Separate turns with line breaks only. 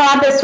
Olá, pessoal.